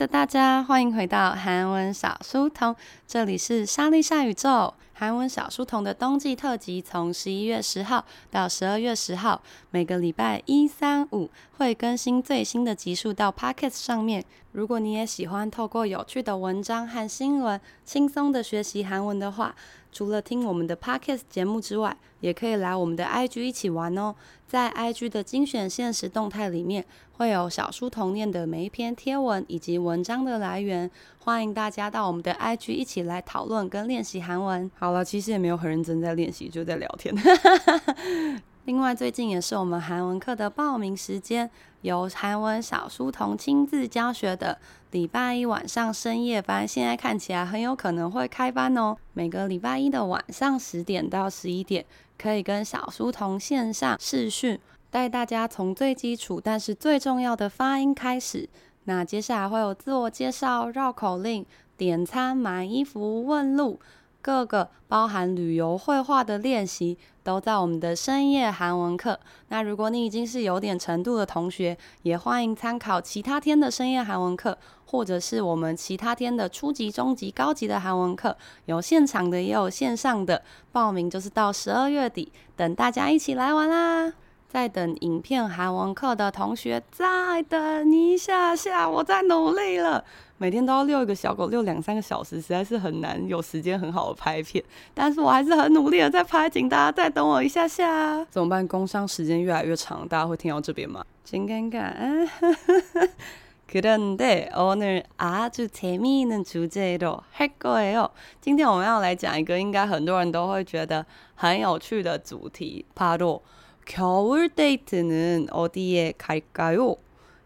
的大家，欢迎回到韩文小书童，这里是莎莉莎宇宙。韩文小书童的冬季特辑，从十一月十号到十二月十号，每个礼拜一、三、五会更新最新的集数到 Pocket 上面。如果你也喜欢透过有趣的文章和新闻，轻松的学习韩文的话，除了听我们的 Podcast 节目之外，也可以来我们的 IG 一起玩哦。在 IG 的精选限时动态里面，会有小书童念的每一篇贴文以及文章的来源。欢迎大家到我们的 IG 一起来讨论跟练习韩文。好了，其实也没有很认真在练习，就在聊天。另外，最近也是我们韩文课的报名时间，由韩文小书童亲自教学的礼拜一晚上深夜班，现在看起来很有可能会开班哦。每个礼拜一的晚上十点到十一点，可以跟小书童线上视讯，带大家从最基础但是最重要的发音开始。那接下来会有自我介绍、绕口令、点餐、买衣服、问路，各个包含旅游、绘画的练习，都在我们的深夜韩文课。那如果你已经是有点程度的同学，也欢迎参考其他天的深夜韩文课，或者是我们其他天的初级、中级、高级的韩文课，有现场的，也有线上的。报名就是到十二月底，等大家一起来玩啦！在等影片韩文课的同学，再等一下下，我在努力了。每天都要遛一个小狗，遛两三个小时，实在是很难有时间很好的拍片。但是我还是很努力的在拍，请大家再等我一下下。怎么办？工商时间越来越长，大家会听到这边吗？真尴尬。그런데오늘아주재미있는주제로할거예요。今天我们要来讲一个应该很多人都会觉得很有趣的主题，바로 겨울 데이트는 어디에 갈까요?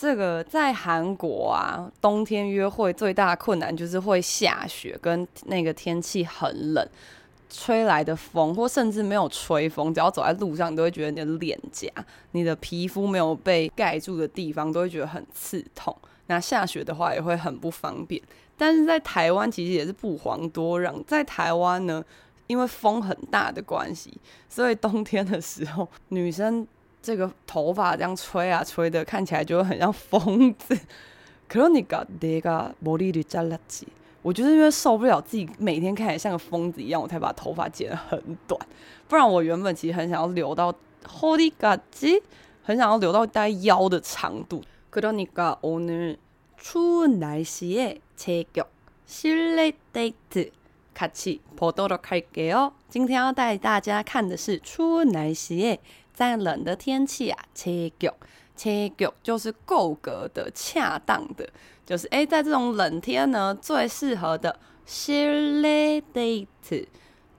这个在韩国啊，冬天约会最大的困难就是会下雪，跟那个天气很冷，吹来的风，或甚至没有吹风，只要走在路上，你都会觉得你的脸颊、你的皮肤没有被盖住的地方，都会觉得很刺痛。那下雪的话，也会很不方便。但是在台湾其实也是不遑多让，在台湾呢，因为风很大的关系，所以冬天的时候，女生。这个头发这样吹啊吹的，看起来就会很像疯子。可是你搞那个茉莉绿扎拉吉，我就是因为受不了自己每天看起来像个疯子一样，我才把头发剪得很短。不然我原本其实很想要留到허리까지，很想要留到大概腰的长度。그러니까오늘추운날씨에제격실내데이트같이보도록할게요。今天要带大家看的是추운날씨에。 在冷的天气啊，切够切够，就是够格的、恰当的，就是哎，在这种冷天呢，最适合的室内 date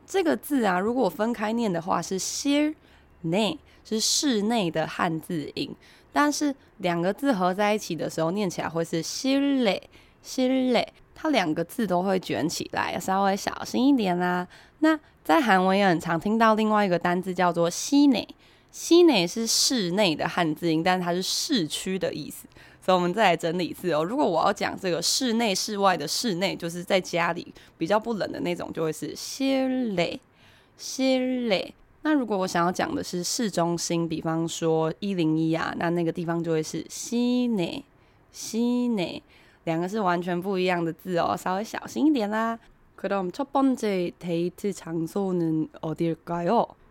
这个字啊，如果分开念的话是室内，是室内的汉字音，但是两个字合在一起的时候，念起来会是室内室内，它两个字都会卷起来，稍微小心一点啦。那在韩文也很常听到另外一个单字叫做西内。西内是室内的汉字音，但是它是市区的意思，所以我们再来整理一次哦。如果我要讲这个室内、室外的室内，就是在家里比较不冷的那种，就会是실내、실내。那如果我想要讲的是市中心，比方说一零一啊，那那个地方就会是시내、시내。两个是完全不一样的字哦，稍微小心一点啦。그럼첫번째데이트장소는어딜까요？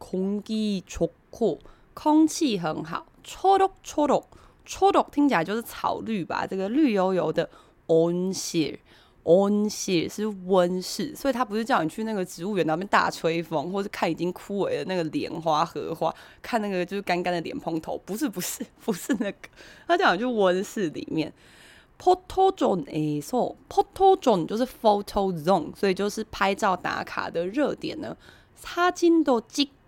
空气很好，초록초록，초록听起来就是草绿吧？这个绿油油的온실， 温室是温室，所以他不是叫你去那个植物园那边大吹风，或是看已经枯萎的那个莲花、荷花，看那个就是干干的莲蓬头，不是不是不是那个，他叫你去温室里面。photo zone，photo zone 就是 photo zone，所以就是拍照打卡的热点呢。사진도찍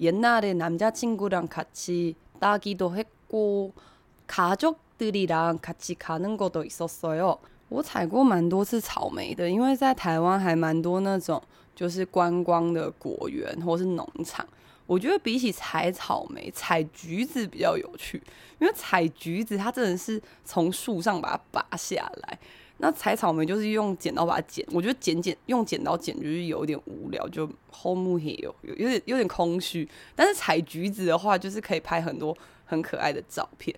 옛날에 남자친구랑 같이 따기도 했고, 가족들이랑 같이 가는 것도 있었어요. 我采过蛮多次草莓的，因为在台湾还蛮多那种就是观光的果园或是农场。我觉得比起采草莓，采橘子比较有趣，因为采橘子它真的是从树上把它拔下来， 那采草莓就是用剪刀把它剪。我觉得剪剪用剪刀剪就是有点无聊，就后木黑有有点有点空虚。但是采橘子的话，就是可以拍很多很可爱的照片。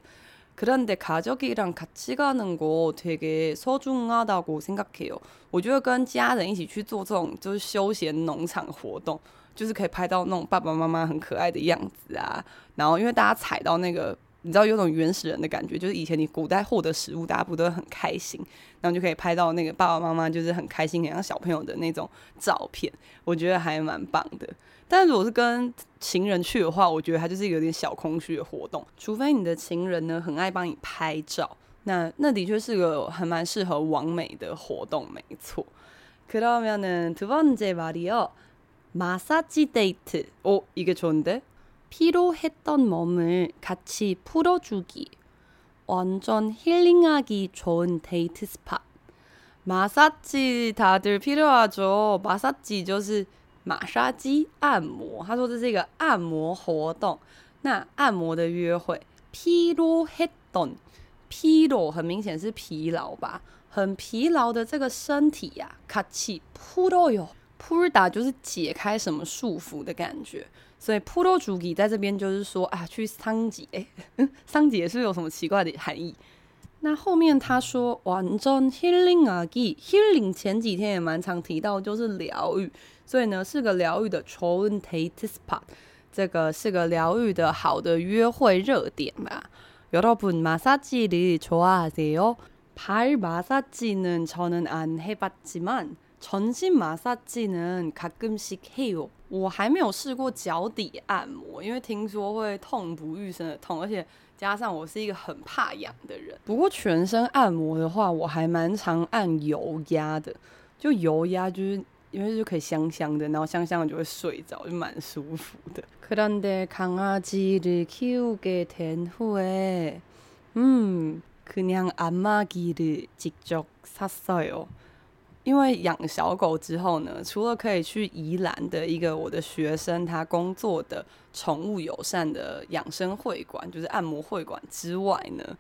그런데가족이랑같이가는거되게소중하다고생각해요。我觉得跟家人一起去做这种就是休闲农场活动。就是可以拍到那种爸爸妈妈很可爱的样子啊，然后因为大家采到那个， 你知道有种原始人的感觉，就是以前你古代获得食物，大家不都很开心，然后就可以拍到那个爸爸妈妈就是很开心，很像小朋友的那种照片，我觉得还蛮棒的。但是如果是跟情人去的话，我觉得它就是一个有点小空虚的活动，除非你的情人呢很爱帮你拍照，那那的确是个还蛮适合网美的活动，没错。그러면은두번째말이요 마사지 데이트. 오, 이게 좋은데? 피로했던 몸을 같이 풀어주기. 완전 힐링하기 좋은 데이트 스팟. 마사지 다들 필요하죠. 마사지 就是马杀鸡按摩。他说这是一个按摩活动。那按摩的约会。피로했던 피로 很明显是疲劳吧？很疲劳的这个身体呀、啊，같이 풀어요。풀다就是解开什么束缚的感觉， 所以풀어주기在这边就是说啊，去桑结，桑结是不是有什么奇怪的含义？那后面他说완전힐링하기 healing 前几天也蛮常提到，就是疗愈，所以呢是个疗愈的좋은 데이트 스팟，这个是个疗愈的好的约会热点吧。여러분마사지를좋아하세요발마사지는저는안해봤지만全身马杀鸡呢，가끔씩해요。 我还没有试过脚底按摩，因为听说会痛不欲生的痛，而且加上我是一个很怕痒的人。不过全身按摩的话，我还蛮常按油压的，就油压就是因为就可以香香的，然后香香的就会睡着，就蛮舒服的。그런데강아지를키우게된후에음그냥안마기를직접샀어요。 因为养小狗之后呢，除了可以去宜兰的一个我的学生他工作的宠物友善的养生会馆，就是按摩会馆之外呢，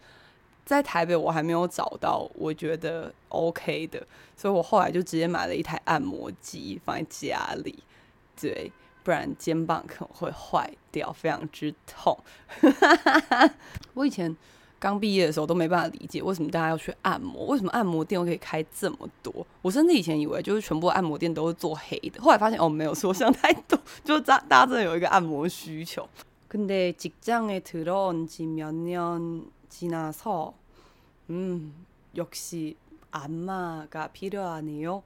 在台北我还没有找到我觉得 OK 的，所以我后来就直接买了一台按摩机放在家里，对，不然肩膀可能会坏掉，非常之痛。我以前。刚毕业的时候都没办法理解为什么大家要去按摩，为什么按摩店可以开这么多？我甚至以前以为就是全部按摩店都是做黑的，后来发现哦，没有说想太多，就是大大家真的有一个按摩需求。근데직장에들어온지몇년지나서음역시안마가필요하네요。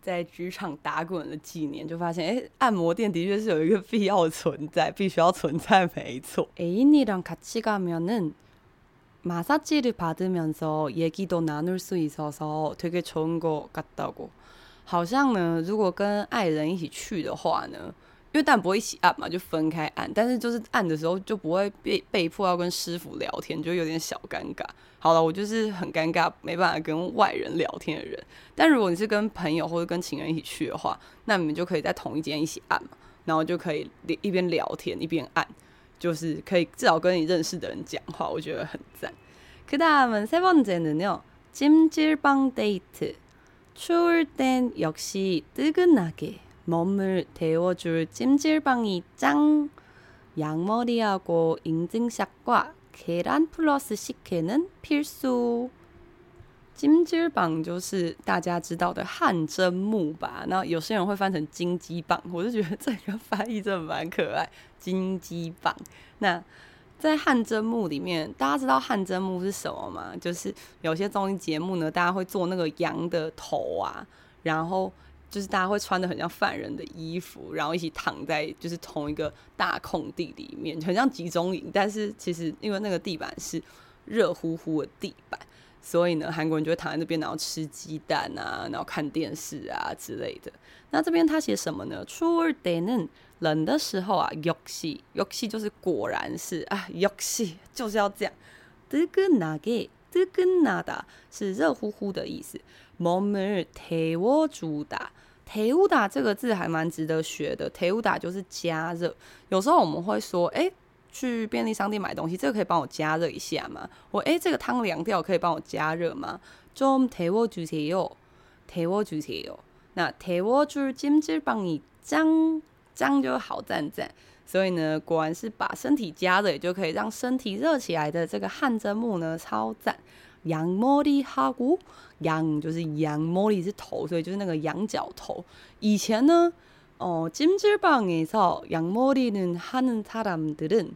在职场打滚了几年，就发现哎，按摩店的确是有一个必要存在，必须要存在，没错。애인이랑같이가면은 마사지를 받으면서 얘기도 나눌 수 있어서 되게 좋은 것 같다고. 好像呢，如果跟爱人一起去的话呢， 因为但不会一起按嘛，就分开按。但是就是按的时候就不会被被迫要跟师傅聊天，就有点小尴尬。好了，我就是很尴尬，没办法跟外人聊天的人。但如果你是跟朋友或者跟情人一起去的话，那你们就可以在同一间一起按嘛，然后就可以一边聊天一边按， 就是可以至少跟你认识的人讲话，我觉得很赞。그다음은세번째는요찜질방 데이트 추울 땐 역시 뜨끈하게 몸을 데워줄 찜질방이 짱! 양머리하고 인증샷과 계란 플러스 식혜는 필수. 金鸡棒就是大家知道的汗蒸木吧？那有些人会翻成金鸡棒，我就觉得这个翻译真的蛮可爱。金鸡棒。那在汗蒸木里面，大家知道汗蒸木是什么吗？就是有些综艺节目呢，大家会做那个羊的头啊，然后就是大家会穿得很像犯人的衣服，然后一起躺在就是同一个大空地里面，很像集中营。但是其实因为那个地板是热乎乎的地板，所以呢，韩国人就会躺在那边，然后吃鸡蛋啊，然后看电视啊之类的。那这边他写什么呢？추울때는冷的时候啊，역시역시就是果然是啊，역시就是要这样。뜨끈하게뜨끈하다是热乎乎的意思。몸을데워주다，데우다这个字还蛮值得学的。데우다就是加热。有时候我们会说，哎、欸， 去便利商店买东西，这个可以帮我加热一下吗？我哎、欸，这个汤凉掉，可以帮我加热吗？좀데워주세요，데워주세요。那데워줄찜질방이 짱。这样就好赞赞，所以呢，果然是把身体加热，也就可以让身体热起来的这个汗蒸幕呢，超赞。羊머리하고，羊就是羊，머리是头，所以就是那个羊角头。以前呢， 哦，찜질방에서 양머리는 하는 사람들은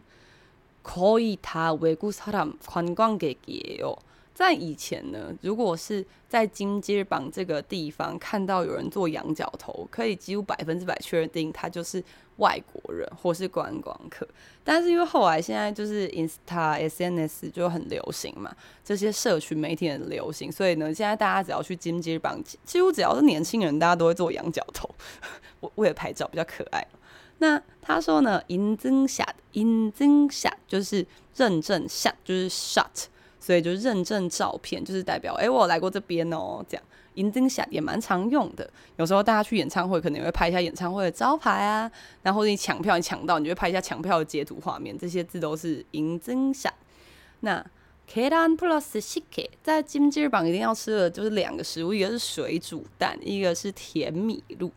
거의 다 외국 사람 관광객이에요。 在以前呢，如果是在金鸡榜这个地方看到有人做羊角头，可以几乎百分之百确定他就是外国人或是观光客。但是因为后来现在就是 Insta、SNS 就很流行嘛，这些社群媒体很流行，所以呢，现在大家只要去金鸡榜，几乎只要是年轻人，大家都会做羊角头，为为了拍照比较可爱。那他说呢，银针下，银针下就是认证下就是 shut。所以就认证照片就是代表，哎、我有来过这边哦，这样。银针侠也蛮常用的，有时候大家去演唱会，可能也会拍一下演唱会的招牌啊，然后你抢票，你抢到，你就会拍一下抢票的截图画面，这些字都是银针侠。那 Kiran plus s i k e 在金鸡榜一定要吃的就是两个食物，一个是水煮蛋，一个是甜米露。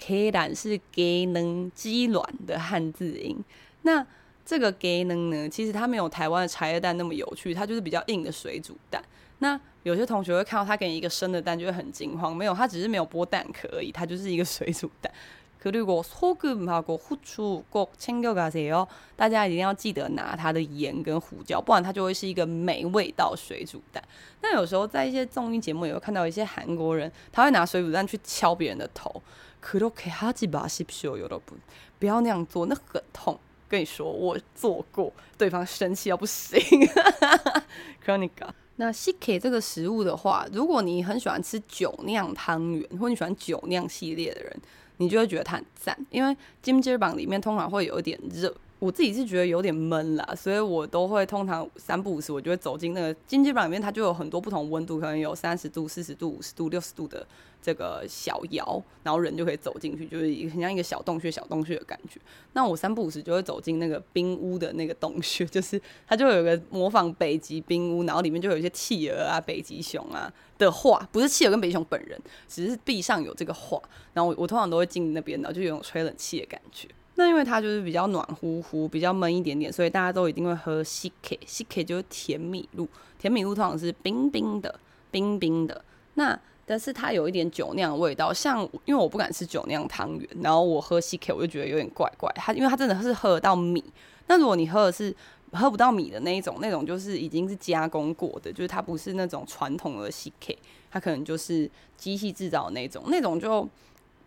Kiran 是 g 能鸡卵的汉字音，那。这个给能呢，其实它没有台湾的茶叶蛋那么有趣，它就是比较硬的水煮蛋。那有些同学会看到他给你一个生的蛋，就会很惊慌。没有，它只是没有剥蛋壳而已，它就是一个水煮蛋。可如果소금하고후추꼭챙겨가세요，大家一定要记得拿它的盐跟胡椒，不然它就会是一个没味道水煮蛋。那有时候在一些综艺节目也会看到一些韩国人，他会拿水煮蛋去敲别人的头。그렇게하지마십시오여러분，不要那样做，那很痛。 跟你说，我做过，对方生气到不行。Chronica 那식혜这个食物的话，如果你很喜欢吃酒酿汤圆，或你喜欢酒酿系列的人，你就会觉得它很赞，因为金鸡榜里面通常会有一点热。我自己是觉得有点闷啦，所以我都会通常三不五时，我就会走进那个金鸡榜里面，它就有很多不同温度，可能有三十度、四十度、五十度、六十度的这个小窑，然后人就可以走进去，就是很像一个小洞穴、小洞穴的感觉。那我三不五时就会走进那个冰屋的那个洞穴，就是它就有个模仿北极冰屋，然后里面就有一些企鹅啊、北极熊啊的画，不是企鹅跟北极熊本人，只是壁上有这个画。然后我我通常都会进那边，然后就有种吹冷气的感觉。那因为它就是比较暖乎乎比较闷一点点所以大家都一定会喝 ck ck 就是甜米露甜米露通常是冰冰的冰冰的。那但是它有一点酒酿味道像因为我不敢吃酒酿汤圆然后我喝 ck 我就觉得有点怪怪它因为它真的是喝得到米。那如果你喝的是喝不到米的那一种那种就是已经是加工过的就是它不是那种传统的 ck 它可能就是机器制造那种那种就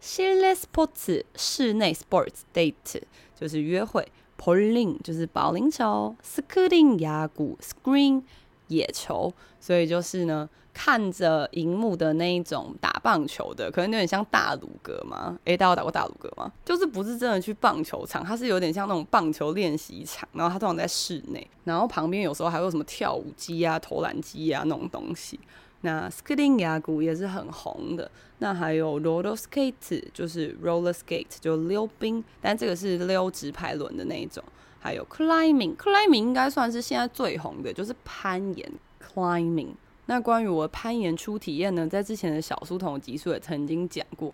실내 스포츠, 室内 sports date 就是约会，bowling 就是保龄球，screen 亚鼓，screen 野球，所以就是呢。看着荧幕的那一种打棒球的，可能有点像大鲁阁嘛。诶，大家有打过大鲁阁吗？就是不是真的去棒球场，它是有点像那种棒球练习场，然后它通常在室内，然后旁边有时候还有什么跳舞机啊、投篮机啊那种东西。 那 skating 雅鼓也是很红的，那还有 roller skate，就是 roller skate 就溜冰，但这个是溜直排轮的那一种。还有 climbing，climbing 应该算是现在最红的，就是攀岩 climbing。那关于我攀岩初体验呢，在之前的小书童集数也曾经讲过。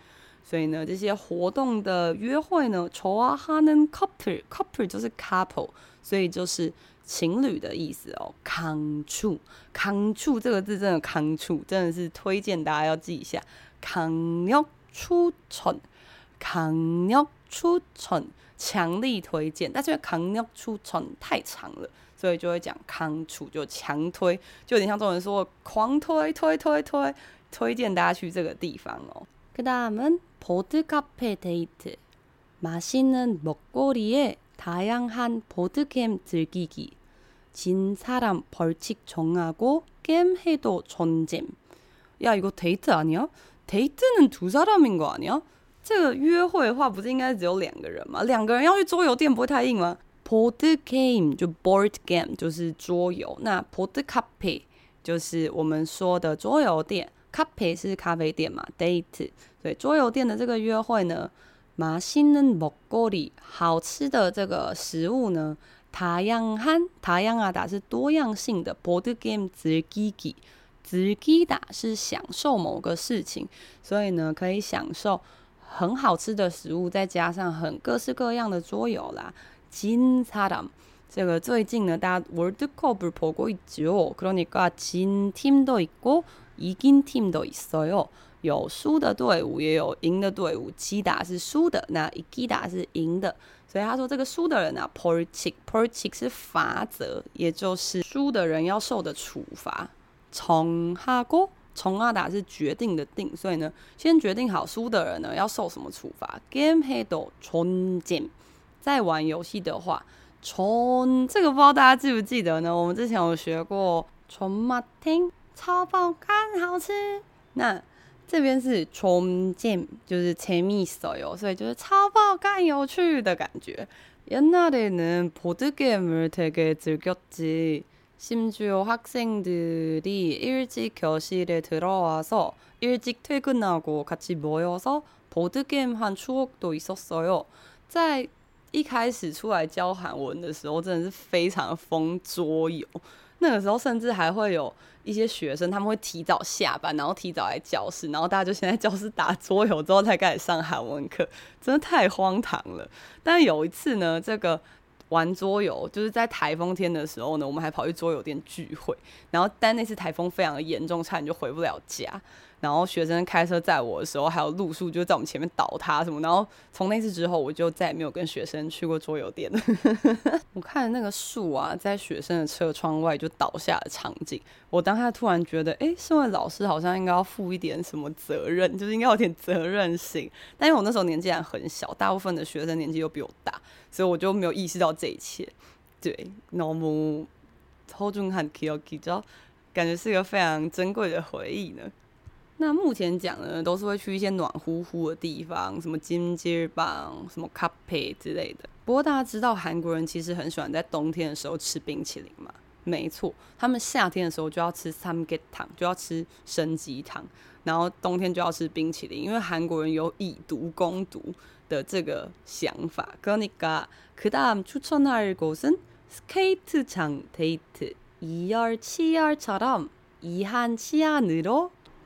所以呢，这些活动的约会呢，Chohanan Cooper，Cooper 就是 couple，所以就是情侣的意思哦。康处，康处这个字真的康处，真的是推荐大家要记一下。康尿出城，康尿出城，强力推荐。但是康尿出城太长了，所以就会讲康处，就强推，就有点像中文说狂推推推推，推荐大家去这个地方哦。 그다음은 보드 카페 데이트. 맛있는 먹거리에 다양한 보드 게임 즐기기. 진 사람 벌칙 정하고 게임 해도 전잼. 야, 이거 데이트 아니야? 데이트는 두 사람인 거 아니야? 这个约会的话，不是应该只有两个人吗？两个人要去桌游店不会太硬吗？board game 就 board game 就是桌游，那 board cafe 就是我们说的桌游店。 咖啡是咖啡店嘛，date，对，桌游店的这个约会呢，맛있는먹거리，好吃的这个食物呢，다양한，다양하다是多样性的，board game 즐기기，즐기다是享受某个事情，所以呢，可以享受很好吃的食物，再加上很各式各样的桌游啦。진사람，这个最近呢，大家 World Cup 보고있죠그러니까진팀도있고 이긴팀도있어요，有输的队伍，也有赢的队伍。击打是输的，那이기다是赢的。所以他说这个输的人呢、啊、，벌칙 벌칙是罚则，也就是输的人要受的处罚。정하고정하다是决定的定，所以呢，先决定好输的人呢要受什么处罚。게임해도전잼，在玩游戏的话，전这个不知道大家记不记得呢？我们之前有学过전마팅。 超爆肝，好吃。那这边是좀 재밌，就是재미있어요，所以就是超爆肝有趣的感觉。옛날에는 보드 게임을 되게 즐겼지。 심지어학생들이일찍교실에들어와서일찍퇴근하고같이모여서보드 게임한추억도있었어요。 在一开始出来教韩文的时候，真的是非常疯桌游。 那个时候甚至还会有一些学生，他们会提早下班，然后提早来教室，然后大家就先在教室打桌游，之后才开始上韩文课，真的太荒唐了。但有一次呢，这个玩桌游就是在台风天的时候呢，我们还跑去桌游店聚会，然后但那次台风非常的严重，差点就回不了家。然后学生开车载我的时候，还有路树就在我们前面倒塌什么。然后从那次之后，我就再也没有跟学生去过桌游店了。我看那个树啊，在学生的车窗外就倒下的场景，我当下突然觉得，哎，身为老师好像应该要负一点什么责任，就是应该有点责任心。但因为我那时候年纪还很小，大部分的学生年纪又比我大，所以我就没有意识到这一切。对，那么超重很 Q Q，就感觉是一个非常珍贵的回忆呢。那目前讲的都是会去一些暖乎乎的地方，什么金街棒、什么咖啡之类的。不过大家知道韩国人其实很喜欢在冬天的时候吃冰淇淋吗？没错，他们夏天的时候就要吃三get 糖，就要吃生鸡汤，然后冬天就要吃冰淇淋，因为韩国人有以毒攻毒的这个想法。그러니까그다음추천할곳은스케이트장 데이트。 이열치열처럼 이한치한으로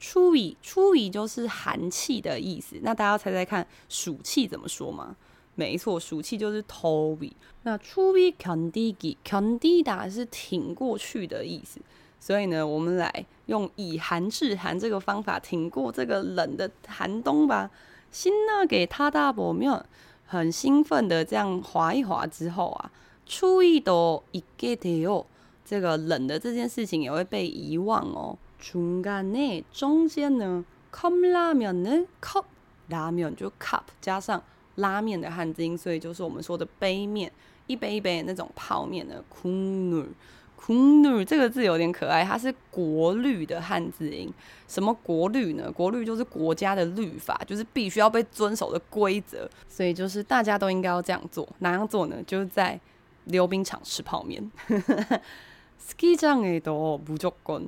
初雨初雨就是寒气的意思。那大家猜猜看暑气怎么说吗没错暑气就是头尾那初雨肯迪给肯迪打是挺过去的意思。所以呢我们来用以寒制寒这个方法挺过这个冷的寒冬吧。新娜给他大伯没有很兴奋的这样划一划之后啊初一都一给得哦这个冷的这件事情也会被遗忘哦。중간에中间呢，컵라면은 컵拉面就 cup 加上拉面的汉字音，所以就是我们说的杯面，一杯一杯的那种泡面的국물。국룰这个字有点可爱，它是国律的汉字音。什么国律呢？国律就是国家的律法，就是必须要被遵守的规则。所以就是大家都应该要这样做。哪样做呢？就是在溜冰场吃泡面。스키장에도무조건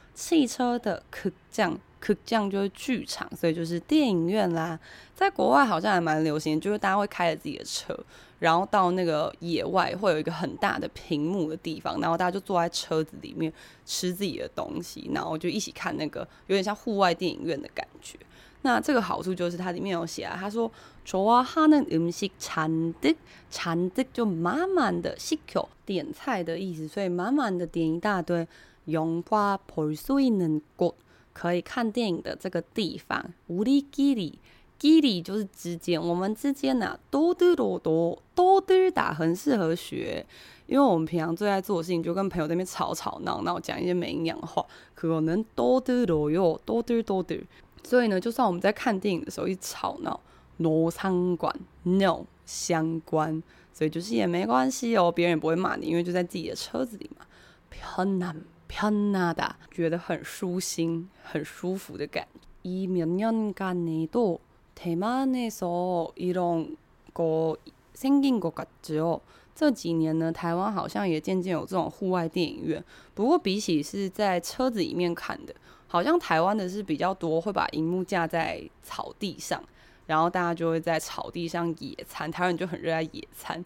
汽车的극장。극장就是剧场，所以就是电影院啦。在国外好像还蛮流行，就是大家会开着自己的车，然后到那个野外会有一个很大的屏幕的地方，然后大家就坐在车子里面吃自己的东西，然后就一起看那个有点像户外电影院的感觉。那这个好处就是它里面有写啊，他说좋아하는음식잔뜩잔뜩就满满的시켜点菜的意思，所以满满的点一大堆。 영화볼수있는 곳。可以看电影的这个地方，우리끼리，끼리就是之间，我们之间呢，多得多多，多得打很适合学，因为我们平常最爱做的事情就跟朋友在那边吵吵闹闹，讲一些没营养的话，可能多得多哟，多得多得，所以呢，就算我们在看电影的时候一吵闹，no 相关，no 相关，所以就是也没关系哦，别人也不会骂你，因为就在自己的车子里嘛，편남。 편하다，觉得很舒心、很舒服的感觉。이몇년간에도대만에서이런거생긴것같죠。这几年呢，台湾好像也渐渐有这种户外电影院。不过比起是在车子里面看的，好像台湾的是比较多，会把荧幕架在草地上，然后大家就会在草地上野餐。台湾人就很热爱野餐。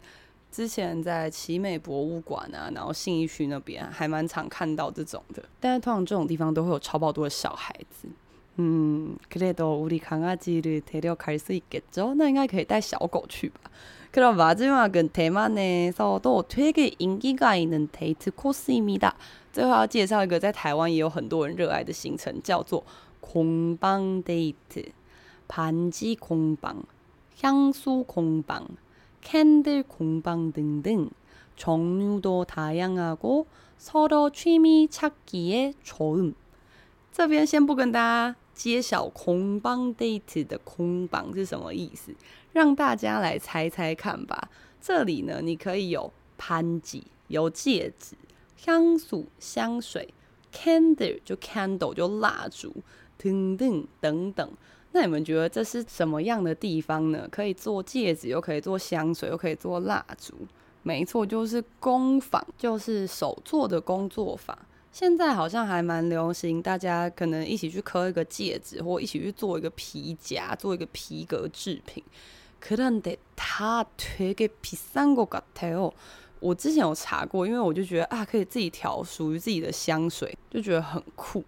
之前在奇美博物馆啊，然后信义区那边还蛮常看到这种的，但是通常这种地方都会有超爆多的小孩子。嗯，그래도우리강아지를데려갈수있겠죠？那应该可以带小狗去吧？그럼마지막은대만에서도되게인기가있는데이트코스입니다。最后要介绍一个在台湾也有很多人热爱的行程，叫做공방데이트，반지공방，향수공방。 캔들 공방 등등 종류도 다양하고 서로 취미 찾기에 좋음。这边先不跟大家揭晓空邦 date 的空邦是什么意思，让大家来猜猜看吧。这里呢，你可以有盘子，有戒指，香素香水，candle 就 candle 就蜡烛，等等等等。 那你们觉得这是什么样的地方呢？可以做戒指，又可以做香水，又可以做蜡烛。没错，就是工坊，就是手做的工作坊。现在好像还蛮流行，大家可能一起去刻一个戒指，或一起去做一个皮夹，做一个皮革制品。可能得他推给皮三个个头哦。我之前有查过，因为我就觉得啊，可以自己调属于自己的香水，就觉得很酷。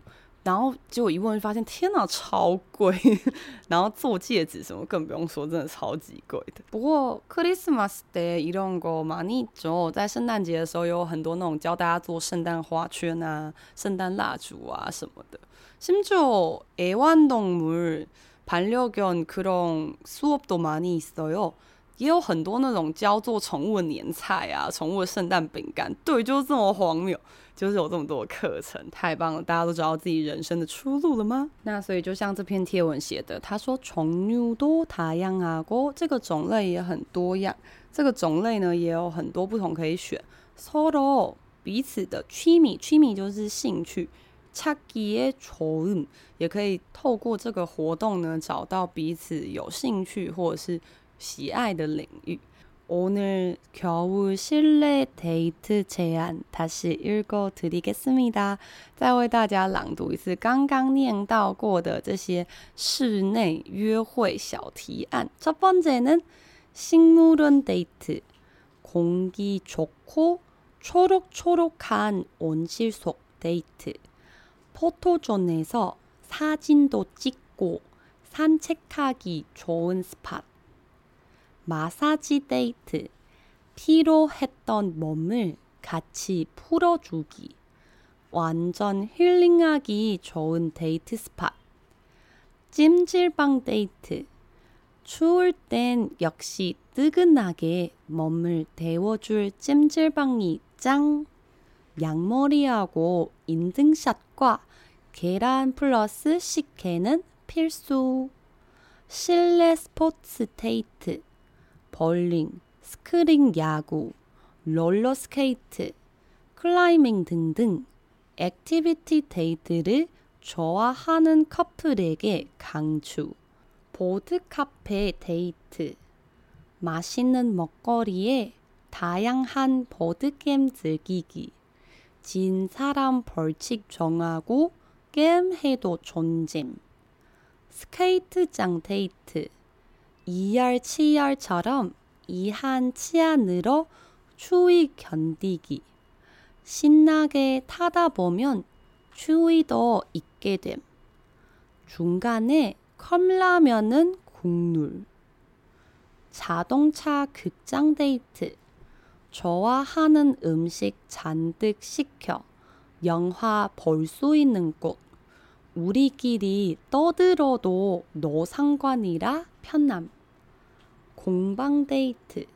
然后结果一问就发现，天哪，超贵！然后做戒指什么更不用说，真的超级贵的。不过크리스마스때이런거많이죠，在圣诞节的时候有很多那种教大家做圣诞花圈啊、圣诞蜡烛啊什么的。심지어애완동물반려견그런수업도많이있어요。也有很多那种教做宠物的年菜啊、宠物的圣诞饼干，对，就是这么荒谬， 就是有这么多课程，太棒了！大家都知道自己人生的出路了吗？那所以就像这篇贴文写的，他说从牛多塔样啊，过这个种类也很多样。这个种类呢也有很多不同，可以选 solo，彼此的趣味趣味就是兴趣，插几页错误也可以透过这个活动呢找到彼此有兴趣或者是喜爱的领域。 오늘겨울실내데이트제안다시읽어드리겠습니다。再为大家朗读一次刚刚念到过的这些室内约会小提案。첫번째는식물원데이트 공기좋고초록초록한온실속데이트 포토존에서사진도찍고산책하기좋은스팟 마사지 데이트. 피로했던 몸을 같이 풀어주기. 완전 힐링하기 좋은 데이트 스팟. 찜질방 데이트. 추울 땐 역시 뜨끈하게 몸을 데워줄 찜질방이 짱. 양머리하고 인증샷과 계란 플러스 식혜는 필수. 실내 스포츠 데이트. 볼링, 스크린 야구, 롤러스케이트, 클라이밍 등등 액티비티 데이트를 좋아하는 커플에게 강추. 보드 카페 데이트. 맛있는 먹거리에 다양한 보드게임 즐기기. 진 사람 벌칙 정하고 게임해도 존잼. 스케이트장 데이트. 2열, 7열처럼 이한 치안으로 추위 견디기. 신나게 타다 보면 추위도 잊게 됨. 중간에 컵라면은 국룰. 자동차 극장 데이트. 좋아하는 음식 잔뜩 시켜 영화 볼 수 있는 곳. 우리끼리 떠들어도 노 상관이라 편남. 공방 데이트,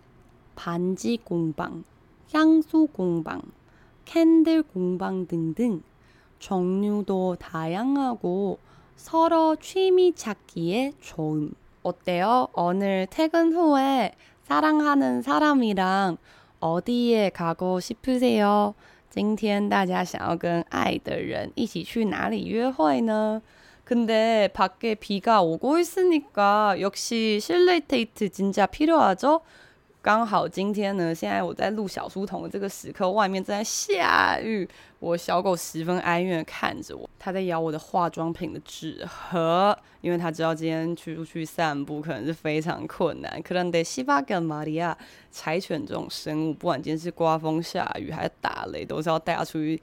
반지 공방, 향수 공방, 캔들 공방 등등 종류도 다양하고 서로 취미 찾기에 좋음. 어때요? 오늘 퇴근 후에 사랑하는 사람이랑 어디에 가고 싶으세요? 今天大家想要跟爱的人一起去哪里约会呢？ 근데 밖에 비가 오고 있으니까 역시 실내 데이트 진짜 필요하죠? 刚好今天呢，现在我在录小书童的这个时刻，外面正在下雨。我小狗十分哀怨的看着我，它在咬我的化妆品的纸盒，因为它知道今天去出去散步可能是非常困难。可能得西巴跟玛利亚柴犬这种生物，不管今天是刮风下雨还是打雷，都是要带它出去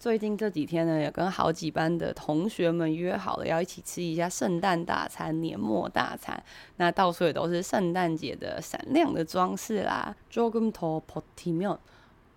最近这几天呢，也跟好几班的同学们约好了，要一起吃一下圣诞大餐、年末大餐。那到处也都是圣诞节的闪亮的装饰啦。조금더버티면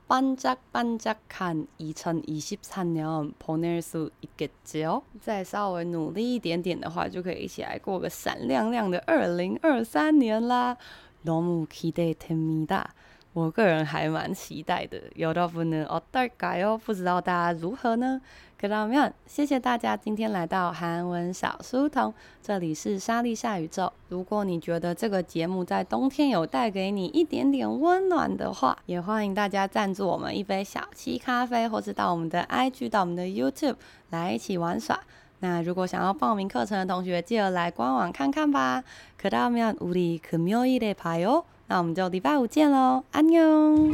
반짝반짝한 2024년 보낼 수 있겠지요? 再稍微努力一点点的话，就可以一起来过个闪亮亮的2023年啦！너무기대됩니다。 我个人还蛮期待的。有道不能哦，大概哦，不知道大家如何呢？各位们，谢谢大家今天来到韩文小书童，这里是莎莉夏宇宙。如果你觉得这个节目在冬天有带给你一点点温暖的话，也欢迎大家赞助我们一杯小七咖啡，或是到我们的 IG、到我们的 YouTube 来一起玩耍。那如果想要报名课程的同学，记得来官网看看吧。各位们，우리금요일에봐 요。 那我们就礼拜五见喽，安哟。